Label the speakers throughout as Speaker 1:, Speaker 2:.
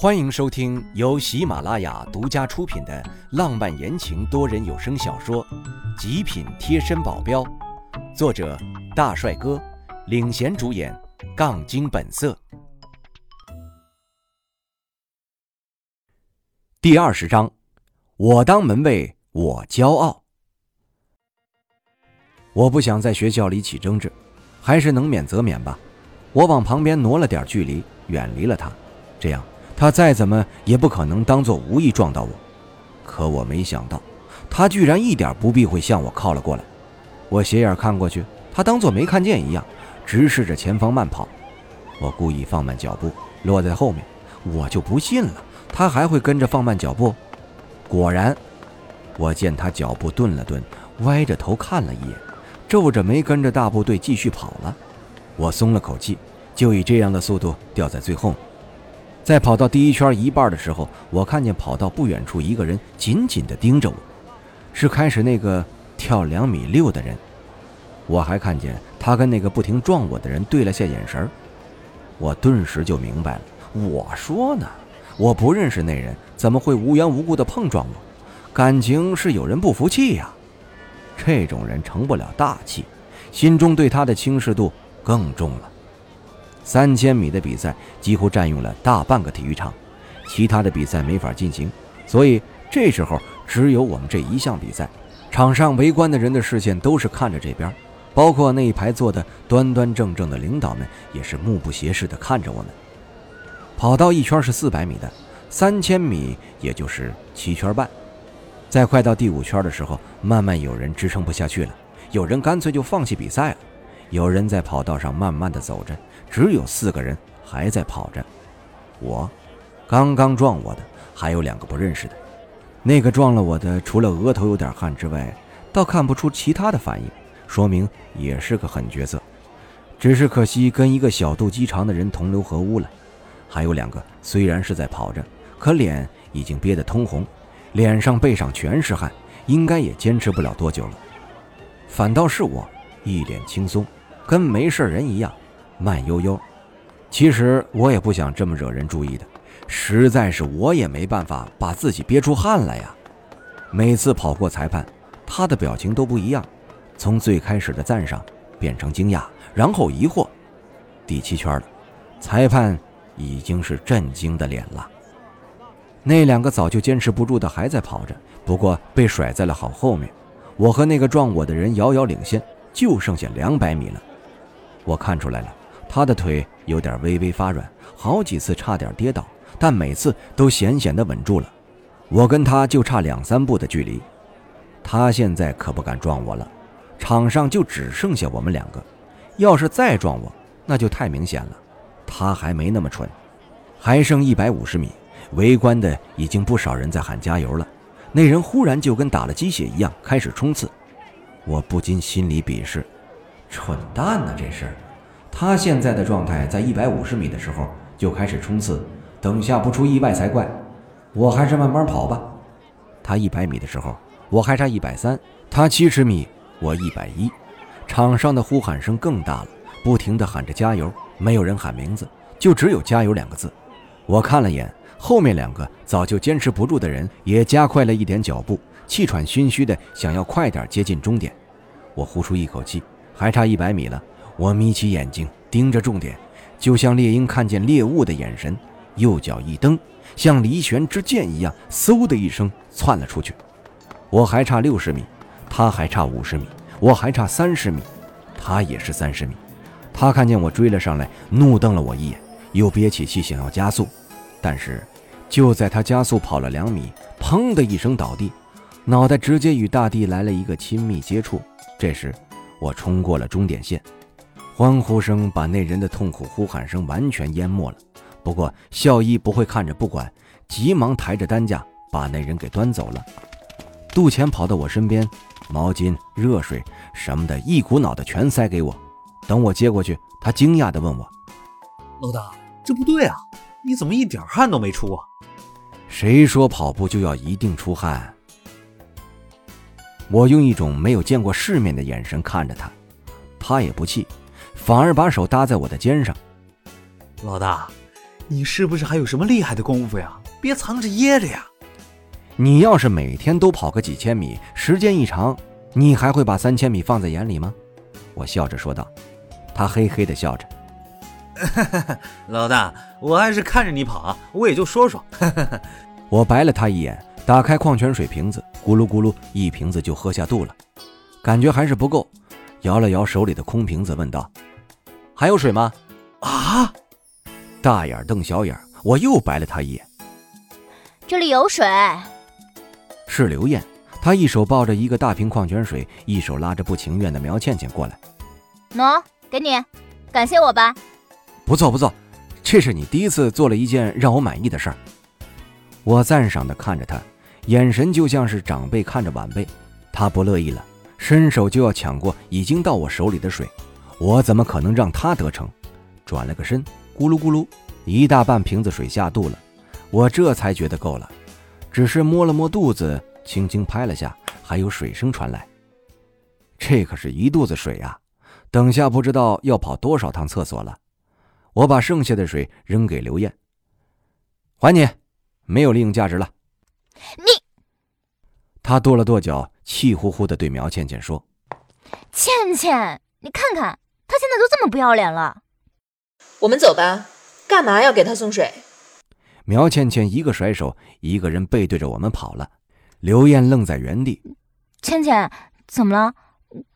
Speaker 1: 欢迎收听由喜马拉雅独家出品的浪漫言情多人有声小说《极品贴身保镖》，作者大帅哥领衔主演，杠精本色。第二十章，我当门卫，我骄傲。我不想在学校里起争执，还是能免则免吧。我往旁边挪了点距离，远离了他，这样。他再怎么也不可能当做无意撞到我，可我没想到，他居然一点不避讳向我靠了过来。我斜眼看过去，他当做没看见一样，直视着前方慢跑。我故意放慢脚步，落在后面，我就不信了，他还会跟着放慢脚步。果然，我见他脚步顿了顿，歪着头看了一眼，皱着眉跟着大部队继续跑了。我松了口气，就以这样的速度掉在最后。在跑到第一圈一半的时候，我看见跑道不远处一个人紧紧地盯着我，是开始那个跳两米六的人。我还看见他跟那个不停撞我的人对了下眼神我顿时就明白了。我说呢，我不认识那人，怎么会无缘无故的碰撞我？感情是有人不服气呀。这种人成不了大器，心中对他的轻视度更重了。三千米的比赛几乎占用了大半个体育场，其他的比赛没法进行，所以这时候只有我们这一项比赛。场上围观的人的视线都是看着这边，包括那一排坐的端端正正的领导们也是目不斜视地看着我们。跑道一圈是四百米的，三千米也就是七圈半。在快到第五圈的时候，慢慢有人支撑不下去了，有人干脆就放弃比赛了。有人在跑道上慢慢的走着，只有四个人还在跑着。我，刚刚撞我的还有两个不认识的。那个撞了我的，除了额头有点汗之外，倒看不出其他的反应，说明也是个狠角色。只是可惜跟一个小肚鸡肠的人同流合污了。还有两个虽然是在跑着，可脸已经憋得通红，脸上背上全是汗，应该也坚持不了多久了。反倒是我，一脸轻松。跟没事人一样，慢悠悠。其实我也不想这么惹人注意的，实在是我也没办法把自己憋出汗来呀。每次跑过裁判，他的表情都不一样，从最开始的赞赏变成惊讶，然后疑惑。第七圈了，裁判已经是震惊的脸了。那两个早就坚持不住的还在跑着，不过被甩在了好后面。我和那个撞我的人遥遥领先，就剩下两百米了。我看出来了，他的腿有点微微发软，好几次差点跌倒，但每次都险险地稳住了。我跟他就差两三步的距离，他现在可不敢撞我了。场上就只剩下我们两个，要是再撞我，那就太明显了。他还没那么蠢。还剩一百五十米，围观的已经不少人在喊加油了。那人忽然就跟打了鸡血一样开始冲刺，我不禁心里鄙视。蠢蛋呢，这是！他现在的状态，在一百五十米的时候就开始冲刺，等下不出意外才怪。我还是慢慢跑吧。他一百米的时候，我还差一百三；他七十米，我一百一。场上的呼喊声更大了，不停地喊着加油，没有人喊名字，就只有加油两个字。我看了眼后面两个早就坚持不住的人，也加快了一点脚步，气喘吁吁的想要快点接近终点。我呼出一口气。还差一百米了，我眯起眼睛盯着重点，就像猎鹰看见猎物的眼神。右脚一蹬，像离弦之箭一样，嗖的一声窜了出去。我还差六十米，他还差五十米，我还差三十米，他也是三十米。他看见我追了上来，怒瞪了我一眼，又憋起气想要加速。但是，就在他加速跑了两米，砰的一声倒地，脑袋直接与大地来了一个亲密接触。这时。我冲过了终点线，欢呼声把那人的痛苦呼喊声完全淹没了。不过校医不会看着不管，急忙抬着担架把那人给端走了。杜钱跑到我身边，毛巾、热水什么的，一股脑的全塞给我。等我接过去，他惊讶地问我：“
Speaker 2: 老大，这不对啊，你怎么一点汗都没出啊？”
Speaker 1: 谁说跑步就要一定出汗？我用一种没有见过世面的眼神看着他，他也不气，反而把手搭在我的肩上。
Speaker 2: 老大，你是不是还有什么厉害的功夫呀？别藏着掖着呀！
Speaker 1: 你要是每天都跑个几千米，时间一长，你还会把三千米放在眼里吗？我笑着说道。他嘿嘿的笑着。
Speaker 2: 老大，我还是看着你跑，我也就说说。
Speaker 1: 我白了他一眼，打开矿泉水瓶子，咕噜咕噜一瓶子就喝下肚了，感觉还是不够，摇了摇手里的空瓶子，问道：“还有水吗？”
Speaker 2: 啊！
Speaker 1: 大眼瞪小眼，我又白了他一眼。
Speaker 3: 这里有水。
Speaker 1: 是刘艳，她一手抱着一个大瓶矿泉水，一手拉着不情愿的苗倩倩过来。
Speaker 3: 喏，给你，感谢我吧。
Speaker 1: 不错不错，这是你第一次做了一件让我满意的事儿。我赞赏的看着他，眼神就像是长辈看着晚辈。他不乐意了，伸手就要抢过已经到我手里的水，我怎么可能让他得逞？转了个身，咕噜咕噜，一大半瓶子水下肚了。我这才觉得够了，只是摸了摸肚子，轻轻拍了下，还有水声传来。这可是一肚子水啊！等下不知道要跑多少趟厕所了。我把剩下的水扔给刘艳，还你，没有利用价值了。
Speaker 3: 你，
Speaker 1: 他跺了跺脚，气呼呼的对苗倩倩说：“
Speaker 3: 倩倩，你看看他现在都这么不要脸了。
Speaker 4: 我们走吧，干嘛要给他送水？”
Speaker 1: 苗倩倩一个甩手，一个人背对着我们跑了。刘艳愣在原地。
Speaker 3: 倩倩，怎么了？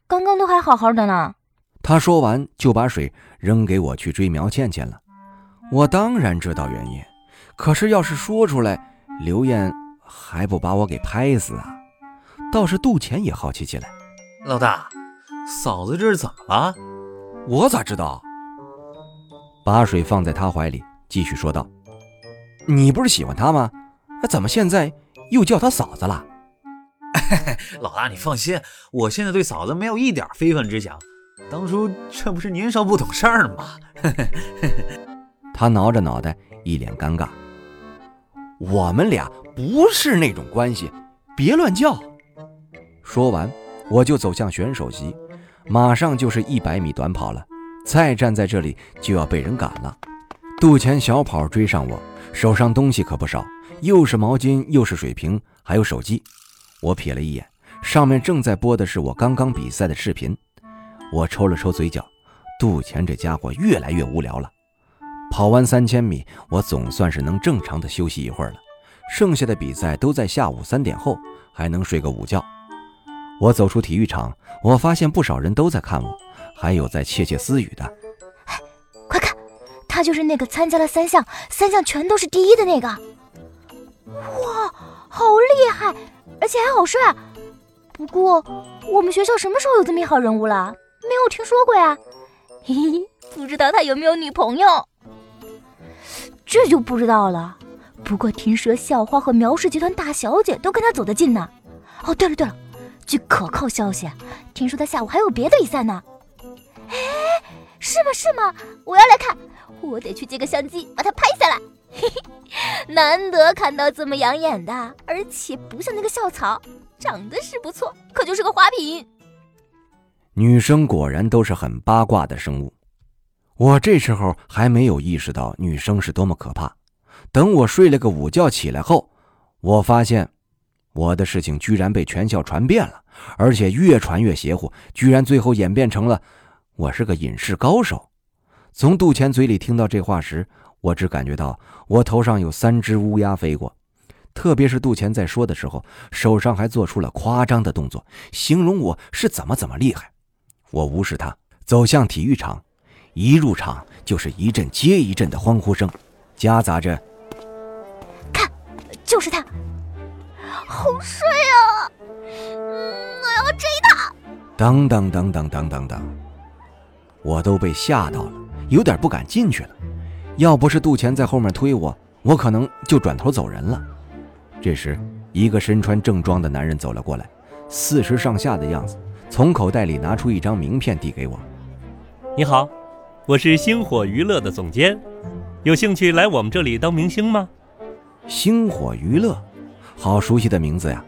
Speaker 3: 刚刚都还好好的呢。
Speaker 1: 他说完就把水扔给我去追苗倩倩了。我当然知道原因，可是要是说出来，刘艳还不把我给拍死啊？倒是杜钱也好奇起来。
Speaker 2: 老大，嫂子这是怎么了？
Speaker 1: 我咋知道？把水放在他怀里，继续说道：“你不是喜欢她吗？怎么现在又叫她嫂子了？”
Speaker 2: 老大，你放心，我现在对嫂子没有一点非分之想。当初这不是年少不懂事儿吗？
Speaker 1: 他挠着脑袋，一脸尴尬。我们俩不是那种关系，别乱叫。说完，我就走向选手席，马上就是一百米短跑了，再站在这里就要被人赶了。杜钱小跑追上我，手上东西可不少，又是毛巾，又是水瓶，还有手机。我瞥了一眼，上面正在播的是我刚刚比赛的视频。我抽了抽嘴角，杜钱这家伙越来越无聊了。跑完三千米，我总算是能正常的休息一会儿了。剩下的比赛都在下午三点后，还能睡个午觉。我走出体育场，我发现不少人都在看我，还有在窃窃私语的。
Speaker 3: 快看，他就是那个参加了三项，三项全都是第一的那个。哇，好厉害，而且还好帅。不过，我们学校什么时候有这么一号人物了？没有听说过呀，嘿嘿，不知道他有没有女朋友，这就不知道了。不过听说校花和苗氏集团大小姐都跟他走得近呢。哦，对了对了，据可靠消息，听说他下午还有别的比赛呢。哎，是吗是吗？我要来看，我得去借个相机把它拍下来。嘿嘿，难得看到这么养眼的，而且不像那个校草，长得是不错，可就是个花瓶。
Speaker 1: 女生果然都是很八卦的生物，我这时候还没有意识到女生是多么可怕。等我睡了个午觉起来后，我发现我的事情居然被全校传遍了，而且越传越邪乎，居然最后演变成了我是个隐士高手。从杜钱嘴里听到这话时，我只感觉到我头上有三只乌鸦飞过，特别是杜钱在说的时候，手上还做出了夸张的动作，形容我是怎么怎么厉害。我无视他，走向体育场。一入场就是一阵接一阵的欢呼声，夹杂着“
Speaker 3: 看，就是他，好帅啊！我要追他！”
Speaker 1: 等等等等等等等，我都被吓到了，有点不敢进去了。要不是杜钱在后面推我，我可能就转头走人了。这时，一个身穿正装的男人走了过来，四十上下的样子。从口袋里拿出一张名片递给我。
Speaker 5: 你好，我是星火娱乐的总监，有兴趣来我们这里当明星吗？
Speaker 1: 星火娱乐，好熟悉的名字呀！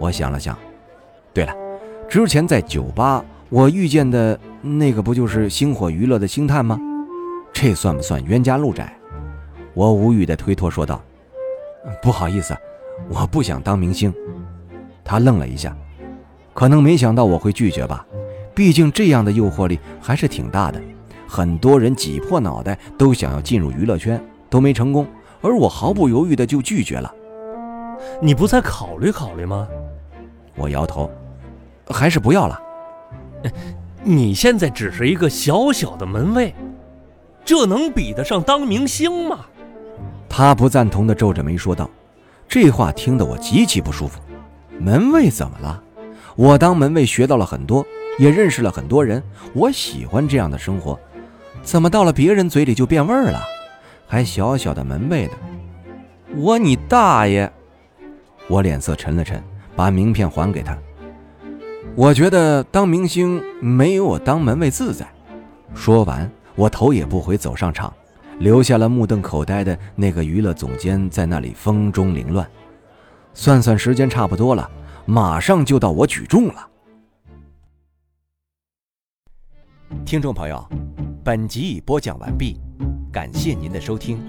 Speaker 1: 我想了想，对了，之前在酒吧我遇见的那个不就是星火娱乐的星探吗？这算不算冤家路窄？我无语的推脱说道：“不好意思，我不想当明星。”他愣了一下，可能没想到我会拒绝吧，毕竟这样的诱惑力还是挺大的。很多人挤破脑袋都想要进入娱乐圈，都没成功，而我毫不犹豫的就拒绝了。
Speaker 5: 你不再考虑考虑吗？
Speaker 1: 我摇头，还是不要了。
Speaker 5: 你现在只是一个小小的门卫，这能比得上当明星吗？
Speaker 1: 他不赞同的皱着眉说道：“这话听得我极其不舒服。门卫怎么了？我当门卫学到了很多，也认识了很多人，我喜欢这样的生活。怎么到了别人嘴里就变味儿了？还小小的门卫呢？我你大爷！”我脸色沉了沉，把名片还给他。我觉得当明星没有我当门卫自在。说完，我头也不回走上场。留下了目瞪口呆的那个娱乐总监在那里风中凌乱。算算时间差不多了，马上就到我举重了。听众朋友，本集已播讲完毕，感谢您的收听。